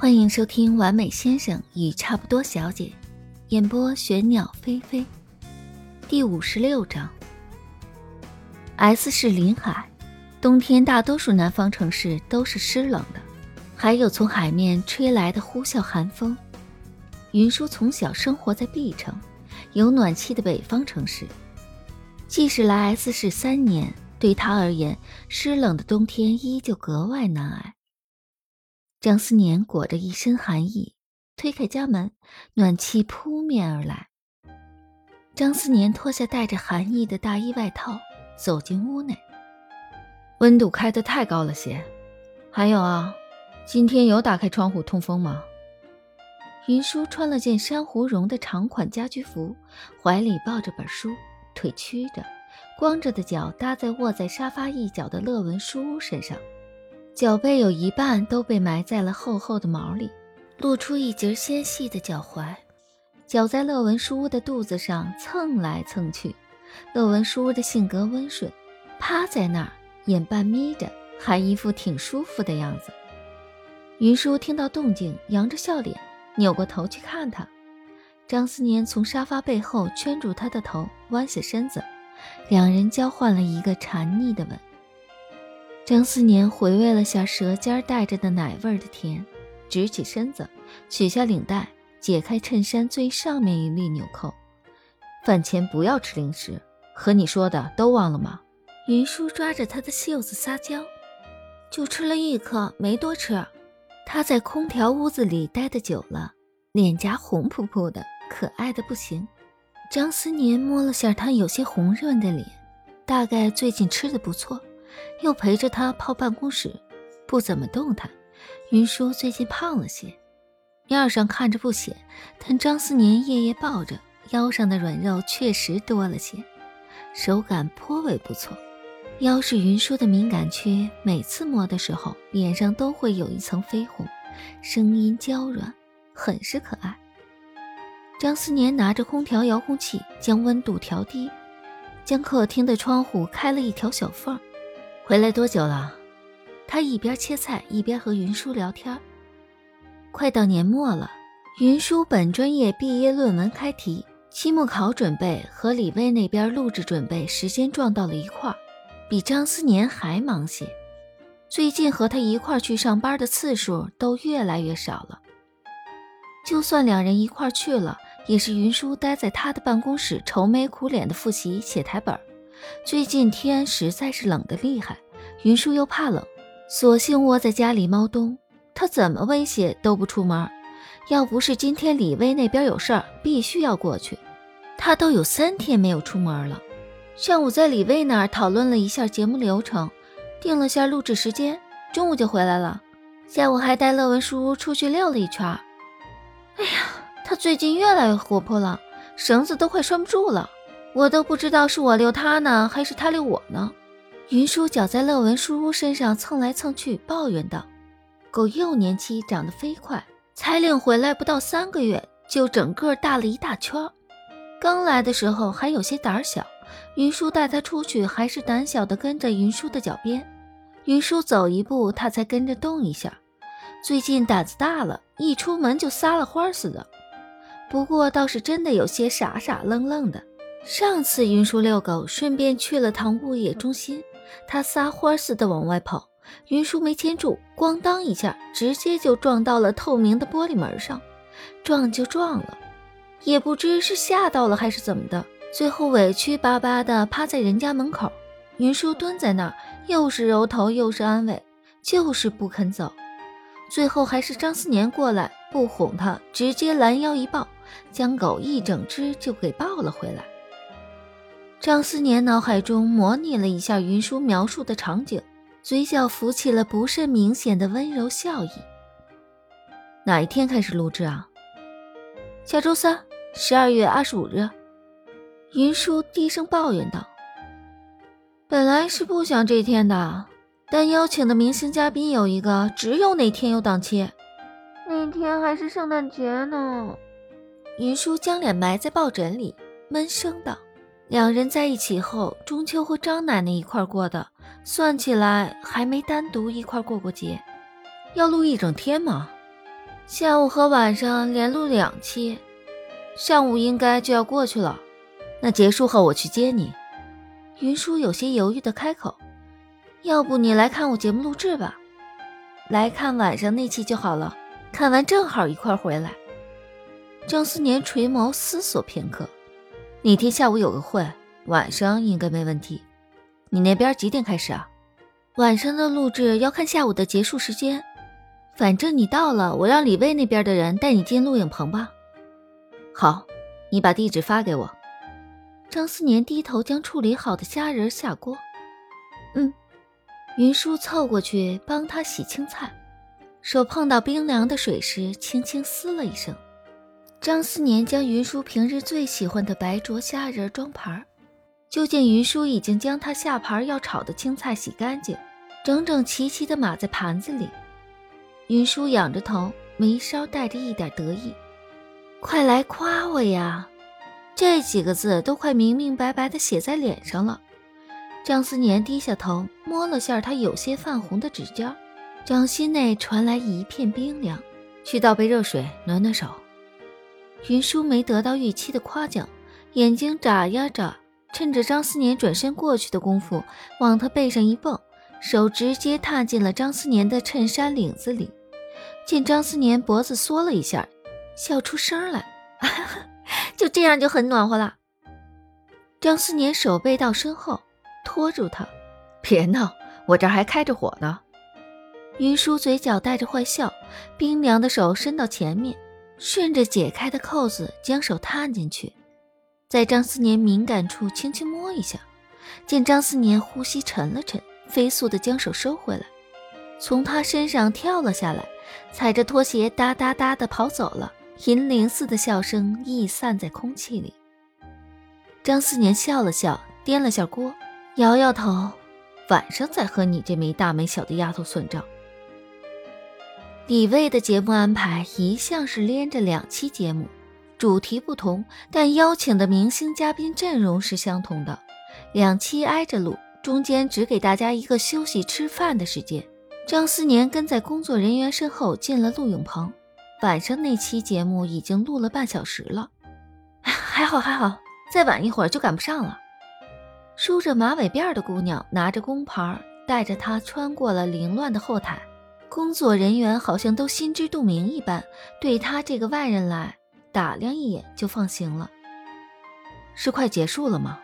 欢迎收听《完美先生与差不多小姐》，演播玄鸟飞飞，第五十六章。S 市临海，冬天大多数南方城市都是湿冷的，还有从海面吹来的呼啸寒风。云舒从小生活在 B 城，有暖气的北方城市，即使来 S 市三年，对他而言，湿冷的冬天依旧格外难挨。张思年裹着一身寒意，推开家门，暖气扑面而来。张思年脱下带着寒意的大衣外套，走进屋内。温度开得太高了些。还有啊，今天有打开窗户通风吗？云舒穿了件珊瑚绒的长款家居服，怀里抱着本书，腿曲着，光着的脚搭在卧在沙发一角的乐文书屋身上。脚背有一半都被埋在了厚厚的毛里，露出一截纤细的脚踝。脚在乐文书屋的肚子上蹭来蹭去。乐文书屋的性格温顺，趴在那儿，眼半眯着，还一副挺舒服的样子。云舒听到动静，扬着笑脸，扭过头去看他。张思年从沙发背后圈住他的头，弯下身子，两人交换了一个馋腻的吻。张思年回味了下舌尖带着的奶味的甜，直起身子，取下领带，解开衬衫最上面一粒纽扣。饭前不要吃零食，和你说的都忘了吗？云舒抓着他的袖子撒娇，就吃了一颗，没多吃。他在空调屋子里待得久了，脸颊红扑扑的，可爱的不行。张思年摸了下他有些红润的脸，大概最近吃的不错。又陪着他泡办公室，不怎么动弹。云舒最近胖了些，面上看着不显，但张思年夜夜抱着，腰上的软肉确实多了些，手感颇为不错。腰是云舒的敏感区，每次摸的时候，脸上都会有一层绯红，声音娇软，很是可爱。张思年拿着空调遥控器将温度调低，将客厅的窗户开了一条小缝儿。回来多久了？他一边切菜一边和云舒聊天。快到年末了，云舒本专业毕业论文开题，期末考准备和李薇那边录制准备时间撞到了一块儿，比张思年还忙些。最近和他一块去上班的次数都越来越少了。就算两人一块去了，也是云舒待在他的办公室愁眉苦脸的复习写台本。最近天实在是冷得厉害，云舒又怕冷，索性窝在家里猫冬。他怎么威胁都不出门，要不是今天李薇那边有事儿，必须要过去，他都有三天没有出门了。上午在李薇那儿讨论了一下节目流程，定了下录制时间，中午就回来了。下午还带乐文书出去溜了一圈。哎呀，他最近越来越活泼了，绳子都快拴不住了。我都不知道是我遛他呢，还是他遛我呢。云舒脚在乐文书屋身上蹭来蹭去，抱怨道：“狗幼年期长得飞快，才领回来不到三个月，就整个大了一大圈。刚来的时候还有些胆小，云舒带它出去，还是胆小的跟着云舒的脚边。云舒走一步，它才跟着动一下。最近胆子大了，一出门就撒了欢似的。不过倒是真的有些傻傻愣愣的。”上次云舒遛狗，顺便去了趟物业中心，他撒欢似的往外跑，云舒没牵住，咣当一下，直接就撞到了透明的玻璃门上，撞就撞了，也不知是吓到了还是怎么的，最后委屈巴巴的趴在人家门口，云舒蹲在那儿，又是揉头又是安慰，就是不肯走，最后还是张思年过来不哄他，直接拦腰一抱，将狗一整只就给抱了回来。张思年脑海中模拟了一下云舒描述的场景，嘴角浮起了不甚明显的温柔笑意。哪一天开始录制啊？下周三，十二月二十五日。云舒低声抱怨道：“本来是不想这天的，但邀请的明星嘉宾有一个，只有那天有档期。那天还是圣诞节呢。”云舒将脸埋在抱枕里，闷声道。两人在一起后，中秋和张奶奶一块过的，算起来还没单独一块过过节。要录一整天吗？下午和晚上连录两期，上午应该就要过去了。那结束后我去接你。云舒有些犹豫的开口：“要不你来看我节目录制吧，来看晚上那期就好了。看完正好一块回来。”张思年垂眸思索片刻：“那天下午有个会，晚上应该没问题。你那边几点开始啊？晚上的录制要看下午的结束时间。”反正你到了，我让李卫那边的人带你进录影棚吧。好，你把地址发给我。张思年低头将处理好的虾仁下锅。嗯，云舒凑过去帮他洗青菜，手碰到冰凉的水时，轻轻嘶了一声。张思年将云舒平日最喜欢的白灼虾仁装盘，就见云舒已经将他下盘要炒的青菜洗干净，整整齐齐地码在盘子里。云舒仰着头，眉梢带着一点得意：“快来夸我呀！”这几个字都快明明白白的写在脸上了。张思年低下头，摸了下他有些泛红的指尖，掌心内传来一片冰凉。去倒杯热水，暖暖手。云舒没得到预期的夸奖，眼睛眨呀眨，趁着张思年转身过去的功夫，往他背上一蹦，手直接踏进了张思年的衬衫领子里。见张思年脖子缩了一下，笑出声来，就这样就很暖和了。张思年手背到身后，拖住他，别闹，我这还开着火呢。云舒嘴角带着坏笑，冰凉的手伸到前面，顺着解开的扣子将手探进去，在张思年敏感处轻轻摸一下。见张思年呼吸沉了沉，飞速的将手收回来，从他身上跳了下来。踩着拖鞋哒哒哒的跑走了，银铃似的笑声溢散在空气里。张思年笑了笑，掂了下锅，摇摇头：“晚上再和你这没大没小的丫头算账。”李卫的节目安排一向是连着两期节目，主题不同，但邀请的明星嘉宾阵容是相同的，两期挨着录，中间只给大家一个休息吃饭的时间。张思年跟在工作人员身后进了录影棚，晚上那期节目已经录了半小时了，还好还好，再晚一会儿就赶不上了。梳着马尾辫的姑娘拿着工牌，带着他穿过了凌乱的后台，工作人员好像都心知肚明一般，对他这个外人来打量一眼就放行了。是快结束了吗？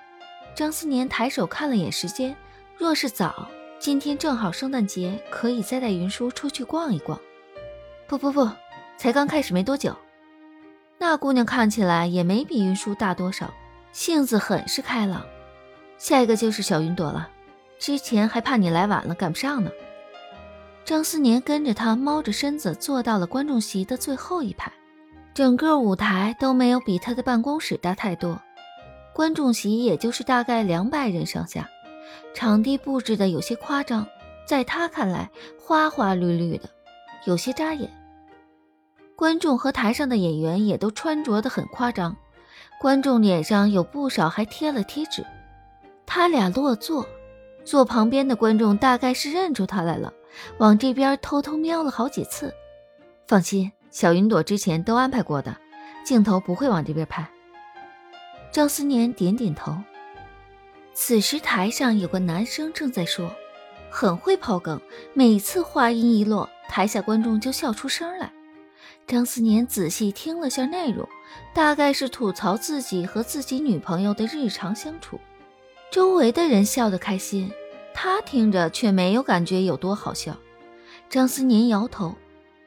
张思年抬手看了眼时间，若是早。今天正好圣诞节，可以再带云舒出去逛一逛。不不不，才刚开始没多久。那姑娘看起来也没比云舒大多少，性子很是开朗。下一个就是小云朵了，之前还怕你来晚了赶不上呢。张思年跟着他猫着身子坐到了观众席的最后一排，整个舞台都没有比他的办公室大太多，观众席也就是大概两百人上下。场地布置的有些夸张，在他看来花花绿绿的，有些扎眼。观众和台上的演员也都穿着的很夸张，观众脸上有不少还贴了贴纸。他俩落座，坐旁边的观众大概是认出他来了，往这边偷偷瞄了好几次。放心，小云朵之前都安排过的，镜头不会往这边拍。张思年点点头。此时台上有个男生正在说，很会抛梗，每次话音一落，台下观众就笑出声来。张思年仔细听了下内容，大概是吐槽自己和自己女朋友的日常相处。周围的人笑得开心，他听着却没有感觉有多好笑。张思年摇头，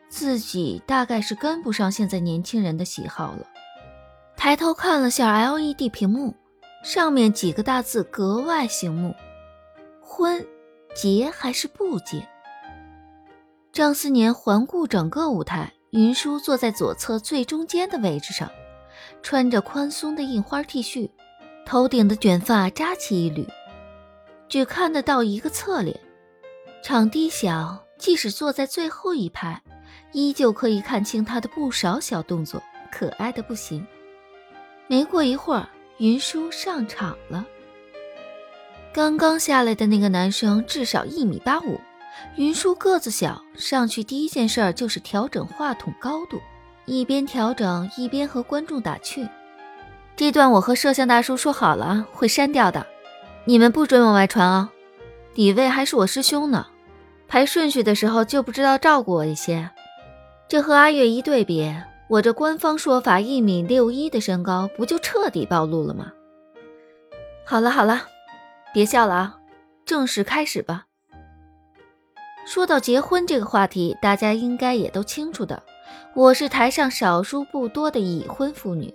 自己大概是跟不上现在年轻人的喜好了。抬头看了下 LED 屏幕。上面几个大字格外醒目：“婚，结还是不结？”张思年环顾整个舞台，云舒坐在左侧最中间的位置上，穿着宽松的印花 T 恤，头顶的卷发扎起一缕，只看得到一个侧脸。场地小，即使坐在最后一排，依旧可以看清他的不少小动作，可爱的不行。没过一会儿。云舒上场了。刚刚下来的那个男生至少一米八五，云舒个子小，上去第一件事就是调整话筒高度，一边调整一边和观众打趣：“这段我和摄像大叔说好了会删掉的，你们不准往外传啊！李卫还是我师兄呢，排顺序的时候就不知道照顾我一些。这和阿月一对比，我这官方说法一米六一的身高不就彻底暴露了吗？好了好了，别笑了啊，正式开始吧。”说到结婚这个话题，大家应该也都清楚的。我是台上少数不多的已婚妇女。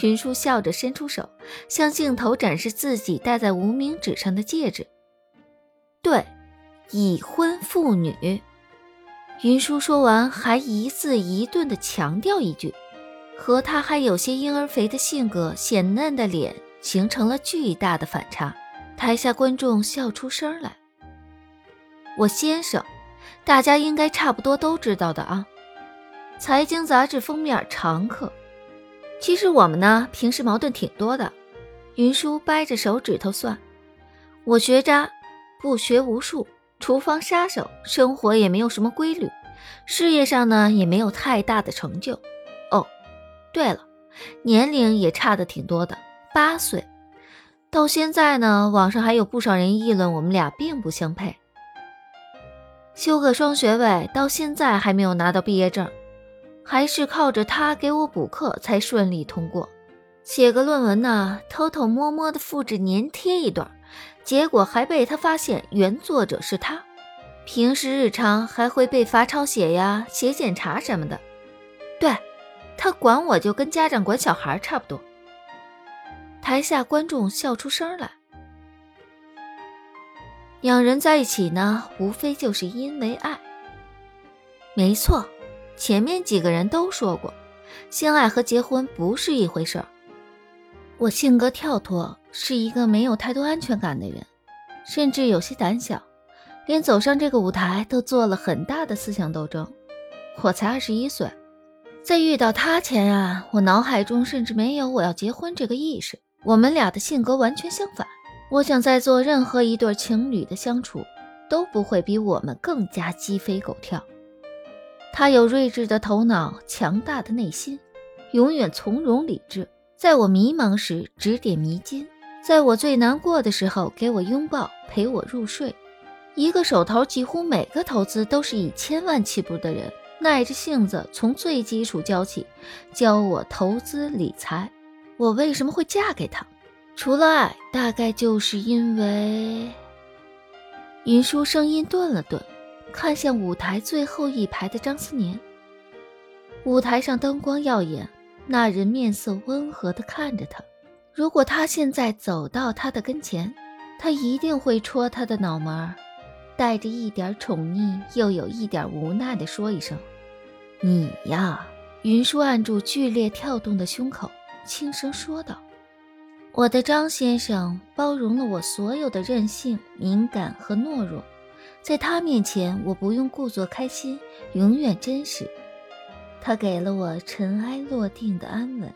云舒笑着伸出手，向镜头展示自己戴在无名指上的戒指。对，已婚妇女。云舒说完，还一字一顿地强调一句，和她还有些婴儿肥的性格、显嫩的脸形成了巨大的反差。台下观众笑出声来。我先生，大家应该差不多都知道的啊。财经杂志封面常客。其实我们呢，平时矛盾挺多的。云舒掰着手指头算，我学渣，不学无术，厨房杀手，生活也没有什么规律，事业上呢也没有太大的成就。哦，对了，年龄也差的挺多的，八岁。到现在呢，网上还有不少人议论我们俩并不相配。修个双学位，到现在还没有拿到毕业证，还是靠着他给我补课才顺利通过。写个论文呢，偷偷摸摸的复制粘贴一段，结果还被他发现原作者是他。平时日常还会被罚抄写呀、写检查什么的。对，他管我就跟家长管小孩差不多。台下观众笑出声来。两人在一起呢，无非就是因为爱。没错，前面几个人都说过，性爱和结婚不是一回事儿。我性格跳脱，是一个没有太多安全感的人，甚至有些胆小，连走上这个舞台都做了很大的思想斗争。我才二十一岁，在遇到他前啊，我脑海中甚至没有我要结婚这个意识。我们俩的性格完全相反。我想，在做任何一对情侣的相处，都不会比我们更加鸡飞狗跳。他有睿智的头脑，强大的内心，永远从容理智。在我迷茫时指点迷津，在我最难过的时候给我拥抱，陪我入睡。一个手头几乎每个投资都是以千万起步的人，耐着性子从最基础教起，教我投资理财。我为什么会嫁给他？除了爱，大概就是因为。云舒声音顿了顿，看向舞台最后一排的张思年。舞台上灯光耀眼，那人面色温和地看着他。如果他现在走到他的跟前，他一定会戳他的脑门儿，带着一点宠溺，又有一点无奈地说一声：“你呀。”云舒按住剧烈跳动的胸口，轻声说道。我的张先生包容了我所有的任性、敏感和懦弱，在他面前，我不用故作开心，永远真实。他给了我尘埃落定的安稳。